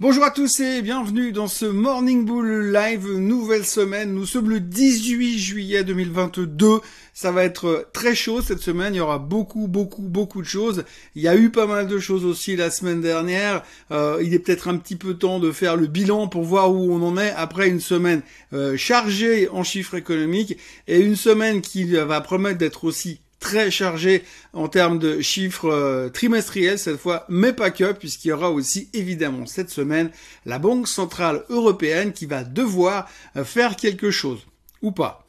Bonjour à tous et bienvenue dans ce Morning Bull Live, nouvelle semaine. Nous sommes le 18 juillet 2022. Ça va être très chaud cette semaine. Il y aura beaucoup, beaucoup, beaucoup de choses. Il y a eu pas mal de choses aussi la semaine dernière. Euh, il est peut-être un petit peu temps de faire le bilan pour voir où on en est après une semaine euh, chargée en chiffres économiques et une semaine qui va promettre d'être aussi très chargé en termes de chiffres euh, trimestriels cette fois, mais pas que, puisqu'il y aura aussi évidemment cette semaine la Banque Centrale Européenne qui va devoir euh, faire quelque chose, ou pas.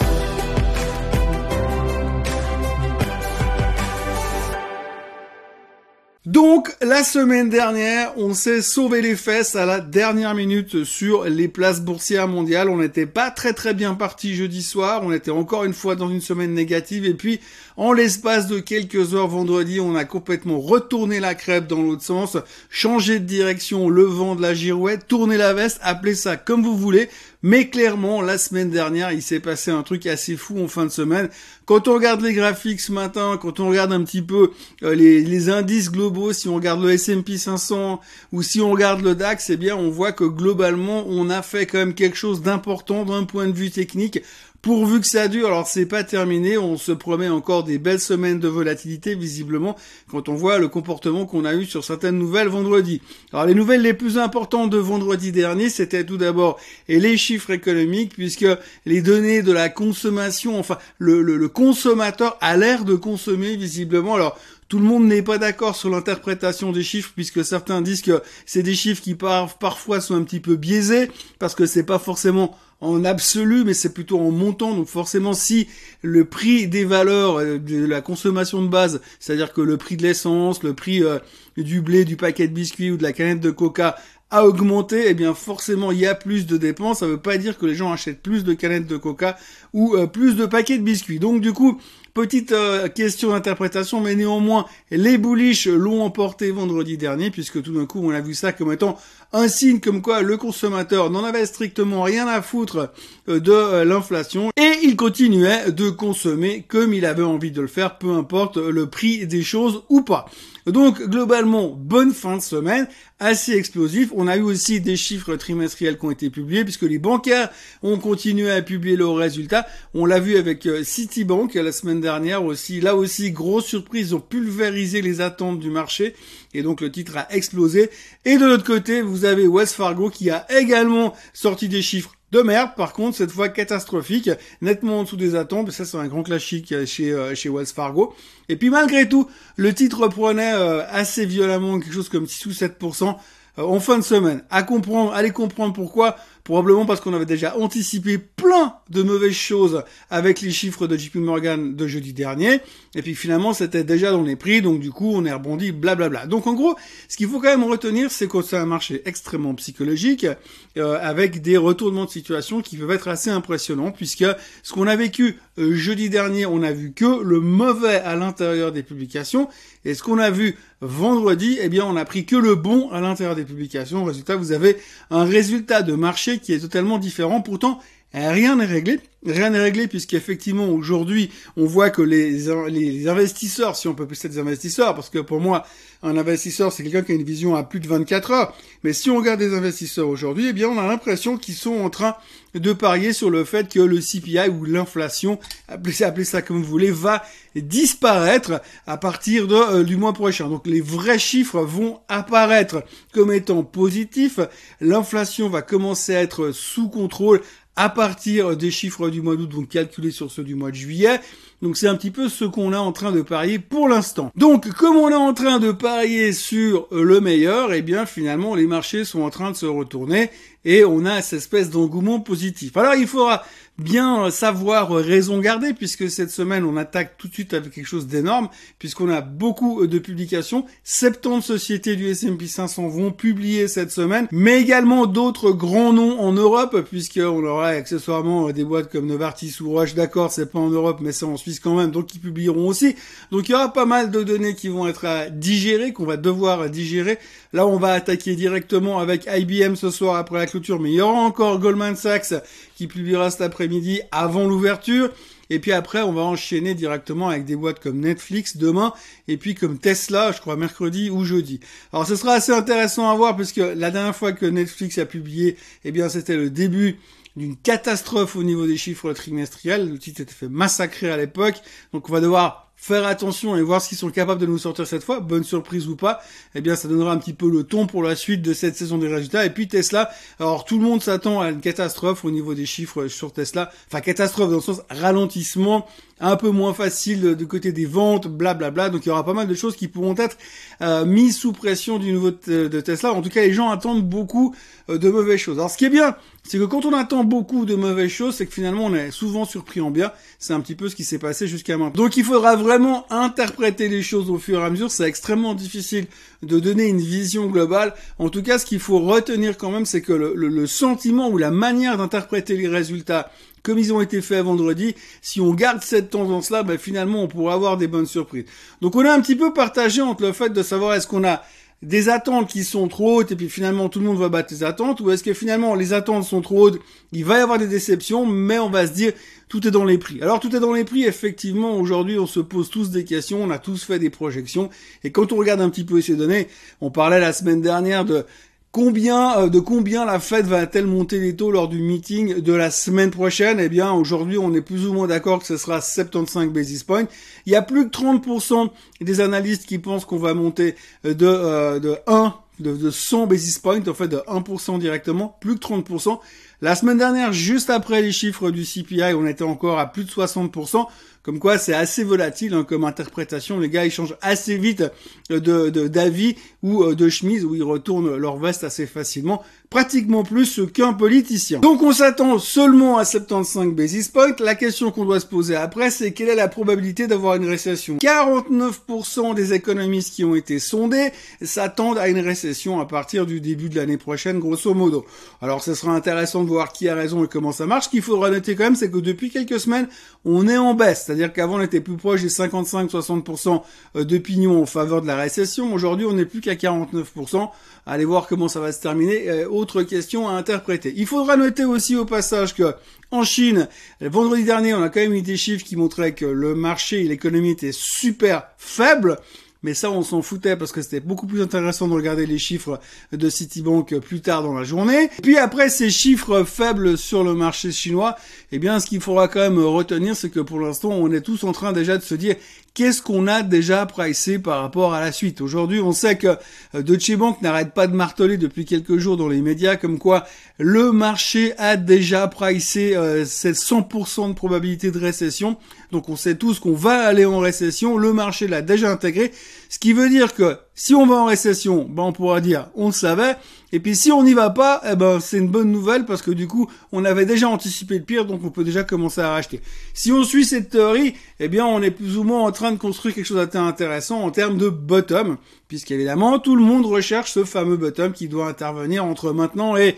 Donc, la semaine dernière, on s'est sauvé les fesses à la dernière minute sur les places boursières mondiales. On n'était pas très très bien parti jeudi soir. On était encore une fois dans une semaine négative. Et puis, en l'espace de quelques heures vendredi, on a complètement retourné la crêpe dans l'autre sens, changé de direction, le vent de la girouette, tourné la veste, appelez ça comme vous voulez. Mais clairement, la semaine dernière, il s'est passé un truc assez fou en fin de semaine. Quand on regarde les graphiques ce matin, quand on regarde un petit peu euh, les, indices globaux, si on regarde le S&P 500 ou si on regarde le DAX, eh bien, on voit que globalement, on a fait quand même quelque chose d'important d'un point de vue technique pourvu que ça dure. Alors c'est pas terminé, on se promet encore des belles semaines de volatilité visiblement quand on voit le comportement qu'on a eu sur certaines nouvelles vendredi. Alors les nouvelles les plus importantes de vendredi dernier, c'était tout d'abord les chiffres économiques puisque les données de la consommation, enfin le, le, le consommateur a l'air de consommer visiblement. Alors tout le monde n'est pas d'accord sur l'interprétation des chiffres puisque certains disent que c'est des chiffres qui parfois sont un petit peu biaisés parce que c'est pas forcément en absolu, mais c'est plutôt en montant. Donc forcément, si le prix des valeurs euh, de la consommation de base, c'est-à-dire que le prix de l'essence, le prix euh, du blé, du paquet de biscuits ou de la canette de coca a augmenté, eh bien forcément il y a plus de dépenses. Ça veut pas dire que les gens achètent plus de canettes de coca ou euh, plus de paquets de biscuits. Donc du coup, petite question d'interprétation, mais néanmoins les bullish l'ont emporté vendredi dernier, puisque tout d'un coup on a vu ça comme étant un signe comme quoi le consommateur n'en avait strictement rien à foutre euh, de euh, l'inflation et il continuait de consommer comme il avait envie de le faire, peu importe le prix des choses ou pas. Donc globalement, bonne fin de semaine, assez explosif. On a eu aussi des chiffres trimestriels qui ont été publiés puisque les bancaires ont continué à publier leurs résultats. On l'a vu avec euh, Citibank la semaine dernière aussi. Là aussi, grosse surprise, ils ont pulvérisé les attentes du marché et donc le titre a explosé. Et de l'autre côté, vous avez West Fargo qui a également sorti des chiffres de merde, par contre, cette fois catastrophique, nettement en dessous des attentes, ça c'est un grand classique chez, euh, chez Wells Fargo. Et puis malgré tout, le titre prenait euh, assez violemment quelque chose comme 6 ou 7%. Euh, en fin de semaine. À comprendre, allez comprendre pourquoi. Probablement parce qu'on avait déjà anticipé plein de mauvaises choses avec les chiffres de JP Morgan de jeudi dernier. Et puis finalement, c'était déjà dans les prix. Donc du coup, on est rebondi, blablabla. Donc en gros, ce qu'il faut quand même retenir, c'est que c'est un marché extrêmement psychologique, euh, avec des retournements de situation qui peuvent être assez impressionnants, puisque ce qu'on a vécu euh, jeudi dernier, on a vu que le mauvais à l'intérieur des publications. Et ce qu'on a vu vendredi, eh bien, on a pris que le bon à l'intérieur des publications. Résultat, vous avez un résultat de marché qui est totalement différent. Pourtant, rien n'est réglé. Rien n'est réglé puisqu'effectivement aujourd'hui on voit que les, les investisseurs, si on peut plus des investisseurs, parce que pour moi un investisseur c'est quelqu'un qui a une vision à plus de 24 heures, mais si on regarde les investisseurs aujourd'hui, eh bien on a l'impression qu'ils sont en train de parier sur le fait que le CPI ou l'inflation, appelez, appelez, ça comme vous voulez, va disparaître à partir de, euh, du mois prochain. Donc les vrais chiffres vont apparaître comme étant positifs, l'inflation va commencer à être sous contrôle à partir des chiffres du mois d'août, donc calculés sur ceux du mois de juillet. Donc c'est un petit peu ce qu'on est en train de parier pour l'instant. Donc comme on est en train de parier sur le meilleur, eh bien finalement les marchés sont en train de se retourner et on a cette espèce d'engouement positif. Alors il faudra bien savoir raison garder puisque cette semaine on attaque tout de suite avec quelque chose d'énorme puisqu'on a beaucoup de publications. 70 sociétés du S&P 500 vont publier cette semaine, mais également d'autres grands noms en Europe puisqu'on aura accessoirement des boîtes comme Novartis ou Roche. D'accord, c'est pas en Europe, mais c'est en Suisse quand même, donc ils publieront aussi. Donc il y aura pas mal de données qui vont être à digérer, qu'on va devoir digérer. Là, on va attaquer directement avec IBM ce soir après la clôture, mais il y aura encore Goldman Sachs qui publiera cet après-midi avant l'ouverture. Et puis après, on va enchaîner directement avec des boîtes comme Netflix demain, et puis comme Tesla, je crois mercredi ou jeudi. Alors ce sera assez intéressant à voir, puisque la dernière fois que Netflix a publié, eh bien c'était le début d'une catastrophe au niveau des chiffres trimestriels. Le titre était fait massacrer à l'époque. Donc on va devoir faire attention et voir ce qu'ils sont capables de nous sortir cette fois, bonne surprise ou pas, eh bien ça donnera un petit peu le ton pour la suite de cette saison des résultats. Et puis Tesla, alors tout le monde s'attend à une catastrophe au niveau des chiffres sur Tesla, enfin catastrophe dans le sens ralentissement, un peu moins facile du côté des ventes, blablabla. Bla bla. Donc il y aura pas mal de choses qui pourront être euh, mises sous pression du nouveau de Tesla. En tout cas, les gens attendent beaucoup euh, de mauvaises choses. Alors ce qui est bien, c'est que quand on attend beaucoup de mauvaises choses, c'est que finalement on est souvent surpris en bien. C'est un petit peu ce qui s'est passé jusqu'à maintenant. Donc il faudra vraiment interpréter les choses au fur et à mesure. C'est extrêmement difficile de donner une vision globale. En tout cas, ce qu'il faut retenir quand même, c'est que le, le sentiment ou la manière d'interpréter les résultats comme ils ont été faits vendredi, si on garde cette tendance-là, ben finalement on pourra avoir des bonnes surprises. Donc on est un petit peu partagé entre le fait de savoir est-ce qu'on a des attentes qui sont trop hautes et puis finalement tout le monde va battre les attentes ou est-ce que finalement les attentes sont trop hautes, il va y avoir des déceptions mais on va se dire tout est dans les prix. Alors tout est dans les prix, effectivement aujourd'hui on se pose tous des questions, on a tous fait des projections et quand on regarde un petit peu ces données, on parlait la semaine dernière de Combien euh, de combien la Fed va-t-elle monter les taux lors du meeting de la semaine prochaine? Eh bien, aujourd'hui, on est plus ou moins d'accord que ce sera 75 basis points. Il y a plus de 30% des analystes qui pensent qu'on va monter de euh, de 1 de, de 100 basis points, en fait de 1% directement, plus que 30%. La semaine dernière, juste après les chiffres du CPI, on était encore à plus de 60%. Comme quoi, c'est assez volatile hein, comme interprétation. Les gars, ils changent assez vite de d'avis ou euh, de chemise, où ils retournent leur veste assez facilement pratiquement plus qu'un politicien. Donc on s'attend seulement à 75 basis points. La question qu'on doit se poser après, c'est quelle est la probabilité d'avoir une récession? 49% des économistes qui ont été sondés s'attendent à une récession à partir du début de l'année prochaine, grosso modo. Alors ce sera intéressant de voir qui a raison et comment ça marche. Ce qu'il faudra noter quand même, c'est que depuis quelques semaines, on est en baisse. C'est-à-dire qu'avant, on était plus proche des 55-60% d'opinion en faveur de la récession. Aujourd'hui, on n'est plus qu'à 49%. Allez voir comment ça va se terminer. Euh, autre question à interpréter. Il faudra noter aussi au passage que en Chine, vendredi dernier, on a quand même eu des chiffres qui montraient que le marché et l'économie étaient super faibles. Mais ça, on s'en foutait parce que c'était beaucoup plus intéressant de regarder les chiffres de Citibank plus tard dans la journée. Puis après ces chiffres faibles sur le marché chinois, eh bien, ce qu'il faudra quand même retenir, c'est que pour l'instant, on est tous en train déjà de se dire qu'est-ce qu'on a déjà pricé par rapport à la suite? Aujourd'hui, on sait que euh, Deutsche Bank n'arrête pas de marteler depuis quelques jours dans les médias comme quoi le marché a déjà pricé euh, cette 100% de probabilité de récession. Donc on sait tous qu'on va aller en récession, le marché l'a déjà intégré, ce qui veut dire que si on va en récession, ben on pourra dire on le savait, et puis si on n'y va pas, eh ben c'est une bonne nouvelle parce que du coup on avait déjà anticipé le pire, donc on peut déjà commencer à racheter. Si on suit cette théorie, eh bien on est plus ou moins en train de construire quelque chose d'intéressant en termes de bottom, puisqu'évidemment tout le monde recherche ce fameux bottom qui doit intervenir entre maintenant et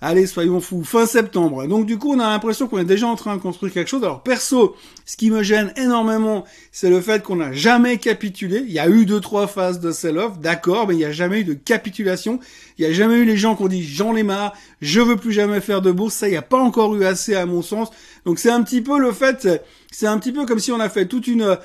allez, soyons fous, fin septembre. Donc du coup, on a l'impression qu'on est déjà en train de construire quelque chose. Alors perso, ce qui me gêne énormément, c'est le fait qu'on n'a jamais capitulé. Il y a eu deux, trois phases de sell-off, d'accord, mais il n'y a jamais eu de capitulation. Il n'y a jamais eu les gens qui ont dit j'en ai marre, je veux plus jamais faire de bourse. Ça, il n'y a pas encore eu assez à mon sens. Donc c'est un petit peu le fait, c'est un petit peu comme si on a fait toute une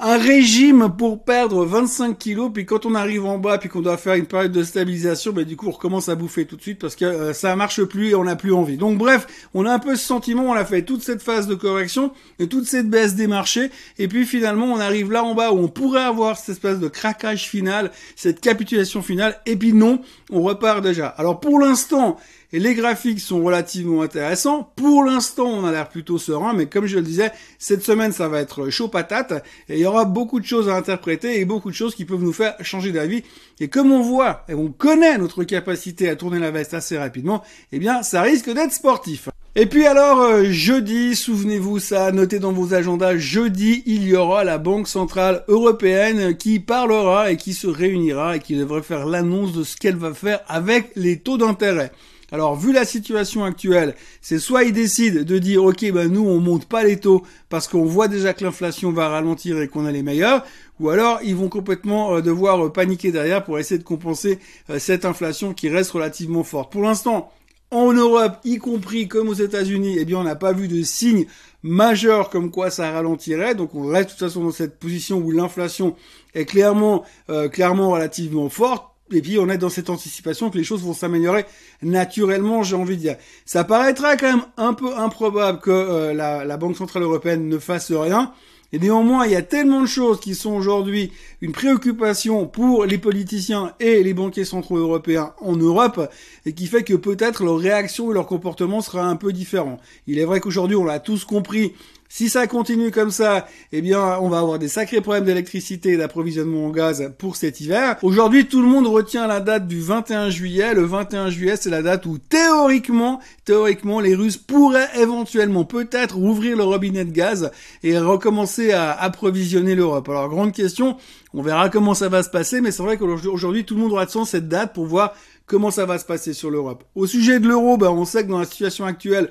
un régime pour perdre 25 kilos, puis quand on arrive en bas, puis qu'on doit faire une période de stabilisation, ben du coup on recommence à bouffer tout de suite parce que euh, ça marche plus et on n'a plus envie. Donc bref, on a un peu ce sentiment, on a fait toute cette phase de correction et toute cette baisse des marchés, et puis finalement on arrive là en bas où on pourrait avoir cette espèce de craquage final, cette capitulation finale, et puis non, on repart déjà. Alors pour l'instant, et les graphiques sont relativement intéressants. Pour l'instant, on a l'air plutôt serein, mais comme je le disais, cette semaine, ça va être chaud patate, et il y aura beaucoup de choses à interpréter et beaucoup de choses qui peuvent nous faire changer d'avis. Et comme on voit, et on connaît notre capacité à tourner la veste assez rapidement, eh bien, ça risque d'être sportif. Et puis alors, euh, jeudi, souvenez-vous ça, notez dans vos agendas, jeudi, il y aura la Banque Centrale Européenne qui parlera et qui se réunira et qui devrait faire l'annonce de ce qu'elle va faire avec les taux d'intérêt. Alors, vu la situation actuelle, c'est soit ils décident de dire, ok, ben nous on monte pas les taux parce qu'on voit déjà que l'inflation va ralentir et qu'on a les meilleurs, ou alors ils vont complètement euh, devoir euh, paniquer derrière pour essayer de compenser euh, cette inflation qui reste relativement forte. Pour l'instant, en Europe, y compris comme aux États-Unis, eh bien, on n'a pas vu de signe majeur comme quoi ça ralentirait. Donc, on reste de toute façon dans cette position où l'inflation est clairement, clairement relativement forte. Et puis on est dans cette anticipation que les choses vont s'améliorer naturellement, j'ai envie de dire. Ça paraîtra quand même un peu improbable que euh, la, la Banque Centrale Européenne ne fasse rien. Et néanmoins, il y a tellement de choses qui sont aujourd'hui une préoccupation pour les politiciens et les banquiers centraux européens en Europe, et qui fait que peut-être leur réaction et leur comportement sera un peu différent. Il est vrai qu'aujourd'hui, on l'a tous compris, si ça continue comme ça, eh bien, on va avoir des sacrés problèmes d'électricité et d'approvisionnement en gaz pour cet hiver. Aujourd'hui, tout le monde retient la date du 21 juillet. Le 21 juillet, c'est la date où théoriquement, théoriquement, les Russes pourraient éventuellement peut-être ouvrir le robinet de gaz et recommencer à approvisionner l'Europe. Alors, grande question. On verra comment ça va se passer, mais c'est vrai qu'aujourd'hui, tout le monde attend cette date pour voir comment ça va se passer sur l'Europe. Au sujet de l'euro, ben, on sait que dans la situation actuelle,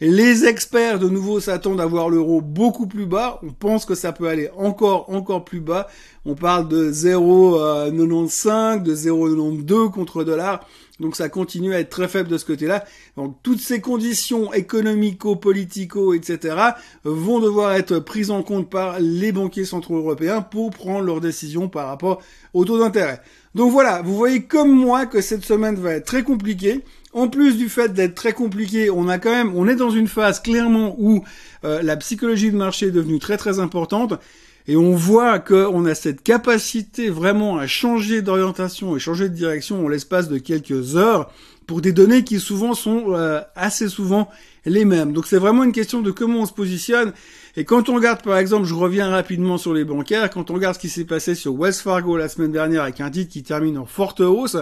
les experts de nouveau s'attendent à voir l'euro beaucoup plus bas. On pense que ça peut aller encore encore plus bas. On parle de 0,95, de 0,92 contre dollar. Donc ça continue à être très faible de ce côté-là. Donc toutes ces conditions économico, politico, etc. vont devoir être prises en compte par les banquiers centraux européens pour prendre leurs décisions par rapport au taux d'intérêt. Donc voilà, vous voyez comme moi que cette semaine va être très compliquée. En plus du fait d'être très compliqué, on a quand même, on est dans une phase clairement où euh, la psychologie de marché est devenue très très importante. Et on voit qu'on a cette capacité vraiment à changer d'orientation et changer de direction en l'espace de quelques heures pour des données qui souvent sont euh, assez souvent les mêmes. Donc c'est vraiment une question de comment on se positionne. Et quand on regarde par exemple, je reviens rapidement sur les bancaires, quand on regarde ce qui s'est passé sur Wells Fargo la semaine dernière avec un titre qui termine en forte hausse,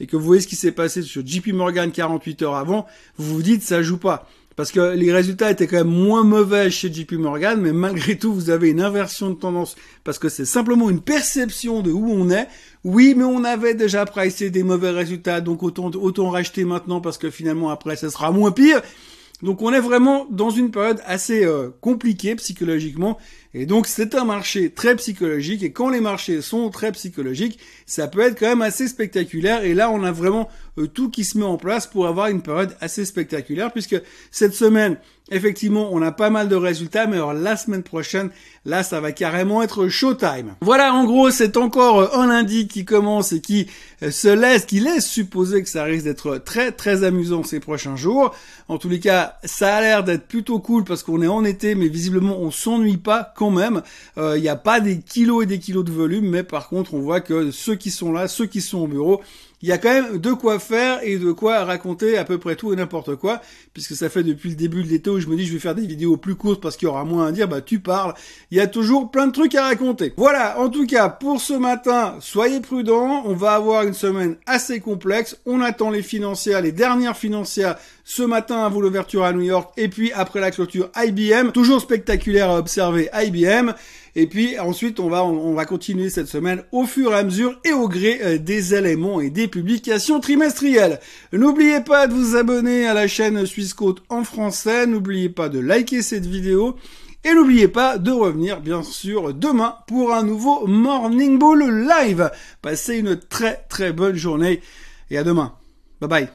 et que vous voyez ce qui s'est passé sur JP Morgan 48 heures avant, vous vous dites ça joue pas. Parce que les résultats étaient quand même moins mauvais chez JP Morgan, mais malgré tout, vous avez une inversion de tendance parce que c'est simplement une perception de où on est. Oui, mais on avait déjà pricé des mauvais résultats, donc autant, autant racheter maintenant parce que finalement après, ça sera moins pire. Donc on est vraiment dans une période assez euh, compliquée psychologiquement et donc c'est un marché très psychologique et quand les marchés sont très psychologiques, ça peut être quand même assez spectaculaire et là on a vraiment euh, tout qui se met en place pour avoir une période assez spectaculaire puisque cette semaine Effectivement, on a pas mal de résultats, mais alors la semaine prochaine, là, ça va carrément être showtime. Voilà, en gros, c'est encore euh, un lundi qui commence et qui euh, se laisse, qui laisse supposer que ça risque d'être très très amusant ces prochains jours. En tous les cas, ça a l'air d'être plutôt cool parce qu'on est en été, mais visiblement on s'ennuie pas quand même. Il n'y a pas des kilos et des kilos de volume, mais par contre, on voit que ceux qui sont là, ceux qui sont au bureau, il y a quand même de quoi faire et de quoi raconter à peu près tout et n'importe quoi, puisque ça fait depuis le début de l'été où je me dis je vais faire des vidéos plus courtes parce qu'il y aura moins à dire, bah tu parles, il y a toujours plein de trucs à raconter. Voilà, en tout cas, pour ce matin, soyez prudents, on va avoir une semaine assez complexe, on attend les financières, les dernières financières ce matin. Avant l'ouverture à New York. Et puis après la clôture IBM, toujours spectaculaire à observer IBM. Et puis ensuite, on va on, va continuer cette semaine au fur et à mesure et au gré euh, des éléments et des publications trimestrielles. N'oubliez pas de vous abonner à la chaîne Suisse Côte en français. N'oubliez pas de liker cette vidéo. Et n'oubliez pas de revenir, bien sûr, demain pour un nouveau Morning Bull Live. Passez une très très bonne journée et à demain. Bye bye.